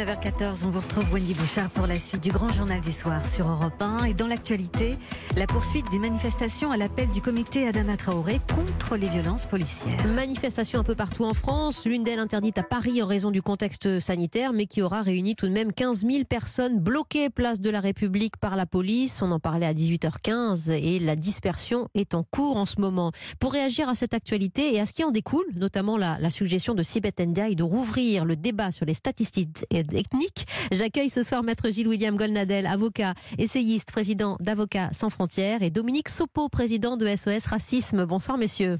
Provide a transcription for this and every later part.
9h14, on vous retrouve Wendy Bouchard pour la suite du grand journal du soir sur Europe 1. Et dans l'actualité, la poursuite des manifestations à l'appel du comité Adama Traoré contre les violences policières. Manifestations un peu partout en France, l'une d'elles interdite à Paris en raison du contexte sanitaire, mais qui aura réuni tout de même 15 000 personnes bloquées place de la République par la police. On en parlait à 18h15 et la dispersion est en cours en ce moment. Pour réagir à cette actualité et à ce qui en découle, notamment la, suggestion de Sibeth Ndiaye de rouvrir le débat sur les statistiques ethniques. J'accueille ce soir Maître Gilles-William Golnadel, avocat, essayiste, président d'Avocats sans frontières, et Dominique Sopo, président de SOS Racisme. Bonsoir, messieurs.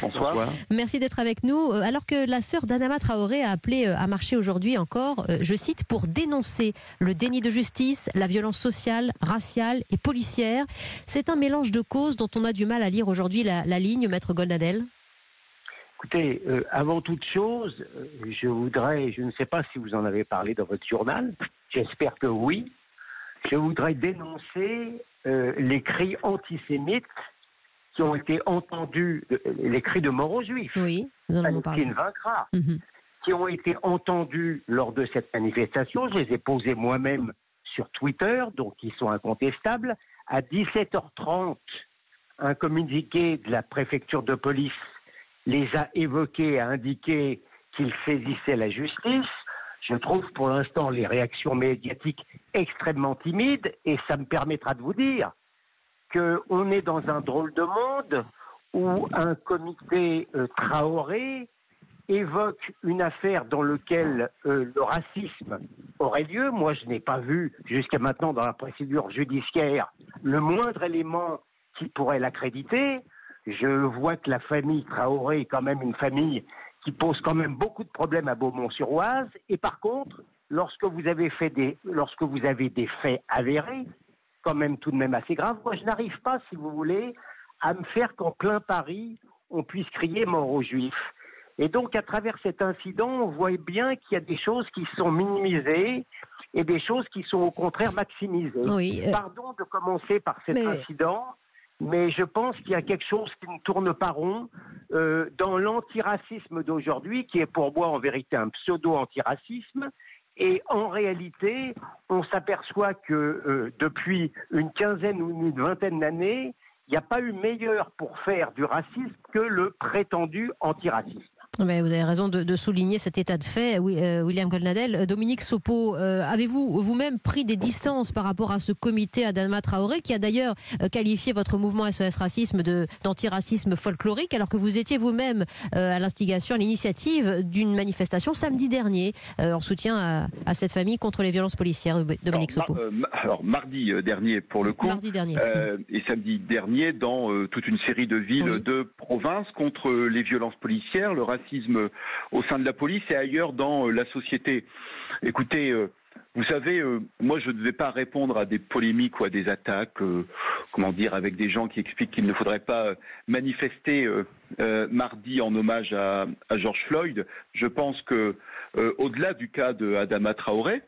Bonsoir. Merci d'être avec nous. Euh, Alors que la sœur d'Anama Traoré a appelé euh, à marcher aujourd'hui encore, euh, je cite, pour dénoncer le déni de justice, la violence sociale, raciale et policière. C'est un mélange de causes dont on a du mal à lire aujourd'hui la, la ligne, Maître Golnadel. Écoutez, euh, avant toute chose, euh, je voudrais, je ne sais pas si vous en avez parlé dans votre journal, j'espère que oui, je voudrais dénoncer euh, les cris antisémites qui ont été entendus, les cris de mort aux juifs, Oui, nous parlé. Palestine vaincra, Mhm. qui ont été entendus lors de cette manifestation. Je les ai posés moi-même sur Twitter, donc ils sont incontestables. À 17h30, un communiqué de la préfecture de police les a évoqués, a indiqué qu'ils saisissaient la justice. Je trouve pour l'instant les réactions médiatiques extrêmement timides et ça me permettra de vous dire qu'on est dans un drôle de monde où un comité euh, Traoré évoque une affaire dans laquelle euh, le racisme aurait lieu. Moi, je n'ai pas vu jusqu'à maintenant dans la procédure judiciaire le moindre élément qui pourrait l'accréditer. Je vois que la famille Traoré est quand même une famille qui pose quand même beaucoup de problèmes à Beaumont-sur-Oise. Et par contre, lorsque vous avez fait des, lorsque vous avez des faits avérés, quand même tout de même assez graves, moi je n'arrive pas, si vous voulez, à me faire qu'en plein Paris, on puisse crier mort aux Juifs. Et donc, à travers cet incident, on voit bien qu'il y a des choses qui sont minimisées et des choses qui sont au contraire maximisées. Oui, euh, Pardon de commencer par cet Mais- incident, mais je pense qu'il y a quelque chose qui ne tourne pas rond euh, dans l'antiracisme d'aujourd'hui, qui est pour moi en vérité un pseudo-antiracisme. Et en réalité, on s'aperçoit que euh, depuis une quinzaine ou une vingtaine d'années, il n'y a pas eu meilleur pour faire du racisme que le prétendu antiracisme. Mais vous avez raison de, de souligner cet état de fait, oui, euh, William Golnadel. Euh, Dominique Sopo, euh, avez-vous vous-même pris des distances par rapport à ce comité Adama Traoré qui a d'ailleurs qualifié votre mouvement SOS Racisme de- d'antiracisme folklorique alors que vous étiez vous-même euh, à l'instigation, à l'initiative d'une manifestation samedi dernier en soutien à, à cette famille contre les violences policières, Dominique alors, Sopo mar- alors, mardi dernier pour le coup, Mardi dernier. et samedi dernier dans toute une série de villes Oui. de province contre les violences policières, le racisme au sein de la police et ailleurs dans euh, la société. Écoutez, euh, vous savez, euh, moi je ne vais pas répondre à des polémiques ou à des attaques, comment dire, avec des gens qui expliquent qu'il ne faudrait pas manifester mardi en hommage à, à George Floyd. Je pense que au-delà du cas de Adama Traoré,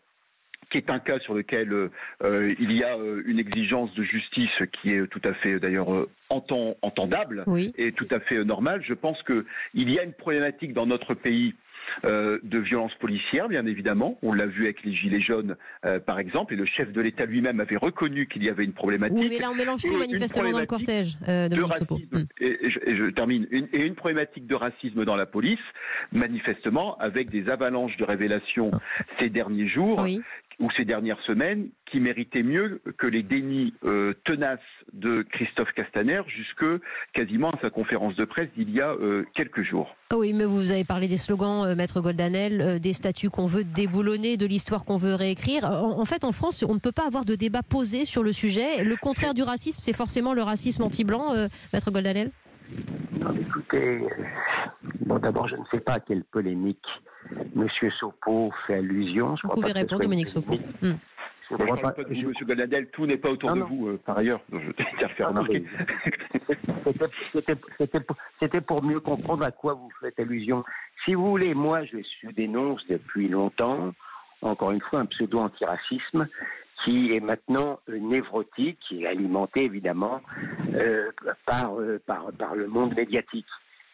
qui est un cas sur lequel euh, euh, il y a euh, une exigence de justice qui est tout à fait d'ailleurs euh, entend- entendable Oui. et tout à fait normale. Je pense que il y a une problématique dans notre pays euh, de violence policière, bien évidemment. On l'a vu avec les gilets jaunes, euh, par exemple, et le chef de l'État lui-même avait reconnu qu'il y avait une problématique. Oui, mais là on mélange tout une manifestement dans le cortège, problématique euh, de racisme, Hmm. et, et je, et je termine, une, et une problématique de racisme dans la police, manifestement, avec des avalanches de révélations ces derniers jours Oui. Ou ces dernières semaines qui méritaient mieux que les dénis euh, tenaces de Christophe Castaner jusque quasiment à sa conférence de presse d'il y a euh, quelques jours. Ah Oui, mais vous avez parlé des slogans, euh, Maître Goldanel, euh, des statuts qu'on veut déboulonner, de l'histoire qu'on veut réécrire. En, en fait, en France, on ne peut pas avoir de débat posé sur le sujet. Le contraire du racisme, c'est forcément le racisme anti-blanc, euh, Maître Goldanel? Non, écoutez, bon, d'abord, je ne sais pas quelle polémique Monsieur Sopo fait allusion. Je Vous pouvez répondre, Dominique Sopo. Hmm. Je parle pas- pas de je- vous, Monsieur Goladel, tout n'est pas autour Non, de non. vous, euh, par ailleurs. Donc, Je tiens à faire Ah non, remarquer. C'était- pour- mieux comprendre à quoi vous faites allusion. Si vous voulez, moi, je suis- dénonce depuis longtemps, encore une fois, un pseudo-antiracisme qui est maintenant névrotique, qui est alimenté évidemment euh, par, euh, par, par le monde médiatique.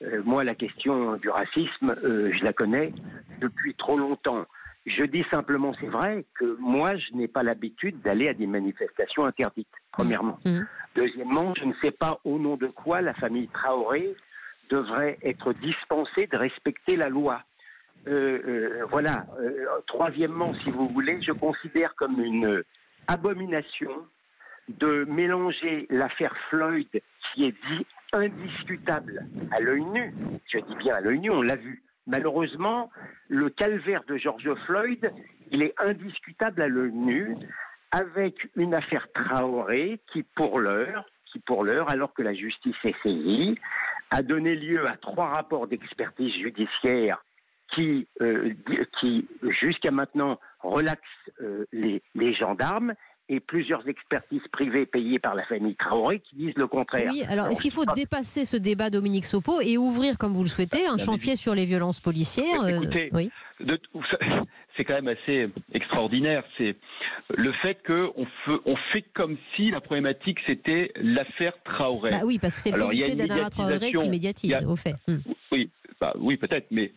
Euh, moi, la question du racisme, euh, je la connais depuis trop longtemps. Je dis simplement, c'est vrai que moi, je n'ai pas l'habitude d'aller à des manifestations interdites, premièrement. Mmh. Deuxièmement, je ne sais pas au nom de quoi la famille Traoré devrait être dispensée de respecter la loi. Euh, euh, voilà. Euh, troisièmement, si vous voulez, je considère comme une abomination de mélanger l'affaire Floyd, qui est dit indiscutable à l'œil nu, je dis bien à l'œil nu, on l'a vu. Malheureusement, le calvaire de George Floyd, il est indiscutable à l'œil nu, avec une affaire Traoré qui, pour l'heure, alors que la justice est saisie, a donné lieu à trois rapports d'expertise judiciaire qui, euh, jusqu'à maintenant, relaxent euh, les gendarmes et plusieurs expertises privées payées par la famille Traoré qui disent le contraire. Oui, alors est-ce qu'il faut dépasser ce débat Dominique Sopo et ouvrir, comme vous le souhaitez, un chantier sur les violences policières euh, Écoutez, Oui. c'est quand même assez extraordinaire. C'est le fait qu'on fait, on fait comme si la problématique c'était l'affaire Traoré. Bah oui, parce que c'est le comité une d'Adama Traoré qui médiatise, a- au fait. Hmm. Oui, bah, oui, peut-être, mais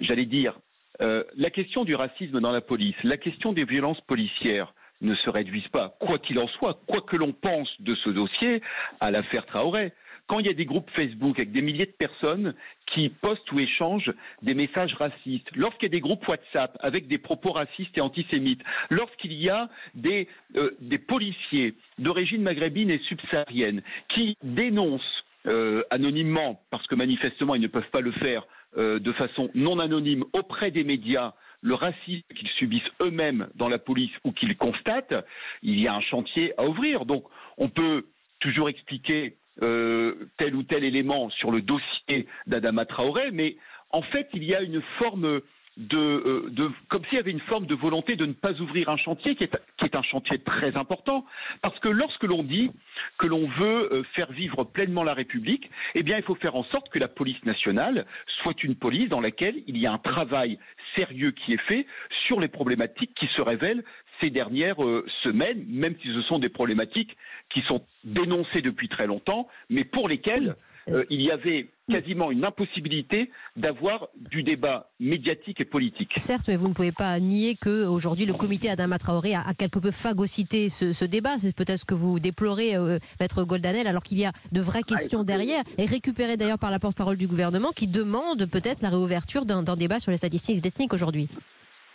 j'allais dire, euh, la question du racisme dans la police, la question des violences policières ne se réduisent pas, quoi qu'il en soit, quoi que l'on pense de ce dossier, à l'affaire Traoré. Quand il y a des groupes Facebook avec des milliers de personnes qui postent ou échangent des messages racistes, lorsqu'il y a des groupes WhatsApp avec des propos racistes et antisémites, lorsqu'il y a des, euh, policiers d'origine maghrébine et subsaharienne qui dénoncent euh, anonymement, parce que manifestement ils ne peuvent pas le faire euh, de façon non anonyme auprès des médias, le racisme qu'ils subissent eux-mêmes dans la police ou qu'ils constatent, il y a un chantier à ouvrir. Donc on peut toujours expliquer euh, tel ou tel élément sur le dossier d'Adama Traoré, mais en fait il y a une forme de, euh, de comme s'il y avait une forme de volonté de ne pas ouvrir un chantier qui est, qui est un chantier très important, parce que lorsque l'on dit que l'on veut euh, faire vivre pleinement la République, eh bien il faut faire en sorte que la police nationale soit une police dans laquelle il y a un travail sérieux qui est fait sur les problématiques qui se révèlent ces dernières euh, semaines, même si ce sont des problématiques qui sont dénoncées depuis très longtemps, mais pour lesquelles Oui. euh, il y avait quasiment une impossibilité d'avoir du débat médiatique et politique. Certes, mais vous ne pouvez pas nier que aujourd'hui le comité Adama Traoré a, a quelque peu phagocyté ce, ce débat. C'est peut-être ce que vous déplorez, euh, maître Goldanel, alors qu'il y a de vraies questions écoutez, derrière, et récupéré d'ailleurs par la porte-parole du gouvernement, qui demande peut-être la réouverture d'un d'un débat sur les statistiques ethniques aujourd'hui.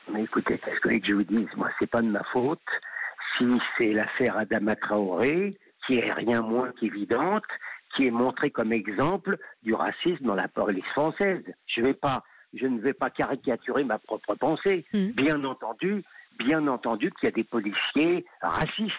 Mais écoutez, qu'est-ce que je vous dise Moi, c'est pas de ma faute si c'est l'affaire Adama Traoré, qui est rien moins qu'évidente, qui est montrée comme exemple du racisme dans la police française. Je vais pas, je ne vais pas caricaturer ma propre pensée. Mhm. Bien entendu, bien entendu qu'il y a des policiers racistes,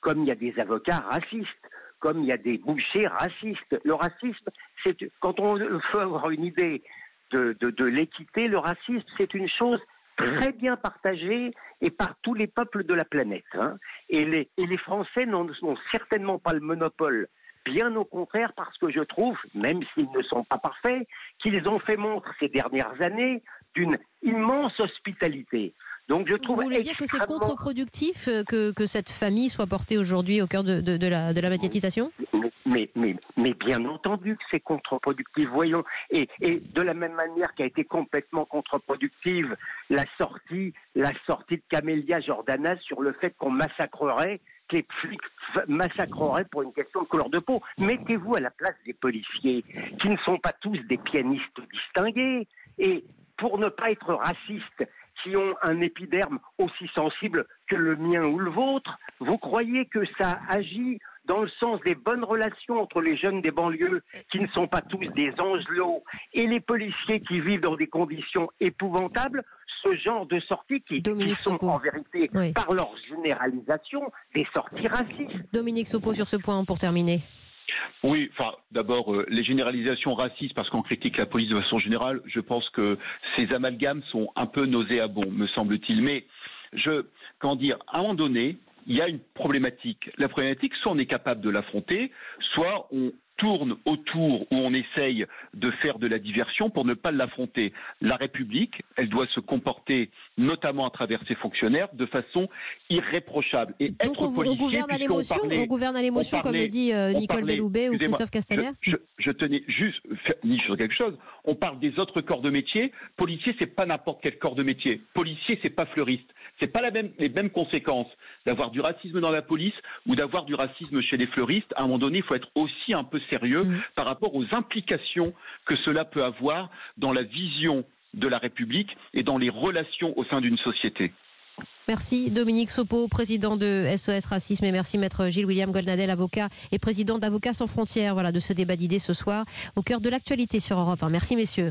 comme il y a des avocats racistes, comme il y a des bouchers racistes. Le racisme, c'est quand on veut avoir une idée de, de, de l'équité, le racisme, c'est une chose très bien partagée et par tous les peuples de la planète. hein. Et, les, et les Français n'en ont certainement pas le monopole. Bien au contraire, parce que je trouve, même s'ils ne sont pas parfaits, qu'ils ont fait montre ces dernières années d'une immense hospitalité. Donc je Vous voulez dire que c'est contre-productif euh, que, que cette famille soit portée aujourd'hui au cœur de, de- de la, de la médiatisation? Mais, mais, mais, mais bien entendu que c'est contre-productif, voyons. Et, et de la même manière qu'a été complètement contre-productive la sortie, la sortie de Camélia Jordana sur le fait qu'on massacrerait, que les flics massacreraient pour une question de couleur de peau. Mettez-vous à la place des policiers, qui ne sont pas tous des pianistes distingués. Et pour ne pas être racistes, qui ont un épiderme aussi sensible que le mien ou le vôtre, vous croyez que ça agit dans le sens des bonnes relations entre les jeunes des banlieues, qui ne sont pas tous des angelots, et les policiers qui vivent dans des conditions épouvantables, ce genre de sorties qui, sont Sopo. en vérité, Oui. par leur généralisation, des sorties racistes. Dominique Sopo sur ce point pour terminer. Oui, enfin, d'abord, euh, les généralisations racistes, parce qu'on critique la police de façon générale, je pense que ces amalgames sont un peu nauséabonds, me semble-t-il. Mais je, comment dire, à un moment donné, il y a une problématique. La problématique, soit on est capable de l'affronter, soit on, tourne autour, où on essaye de faire de la diversion pour ne pas l'affronter. La République, elle doit se comporter, notamment à travers ses fonctionnaires, de façon irréprochable. Et Donc être on, policier, on gouverne à l'émotion, on gouverne à l'émotion, comme le dit euh, Nicole Belloubet ou Christophe Castaner je, je, tenais juste ni sur quelque chose. On parle des autres corps de métier. Policier, c'est pas n'importe quel corps de métier. Policier, c'est pas fleuriste. C'est pas la même, les mêmes conséquences d'avoir du racisme dans la police ou d'avoir du racisme chez les fleuristes. À un moment donné, il faut être aussi un peu sérieux mm. par rapport aux implications que cela peut avoir dans la vision de la République et dans les relations au sein d'une société. Merci Dominique Sopo, président de SOS Racisme et merci maître Gilles William Goldnadel, avocat et président d'Avocats sans frontières. Voilà de ce débat d'idées ce soir au cœur de l'actualité sur Europe 1. Merci messieurs.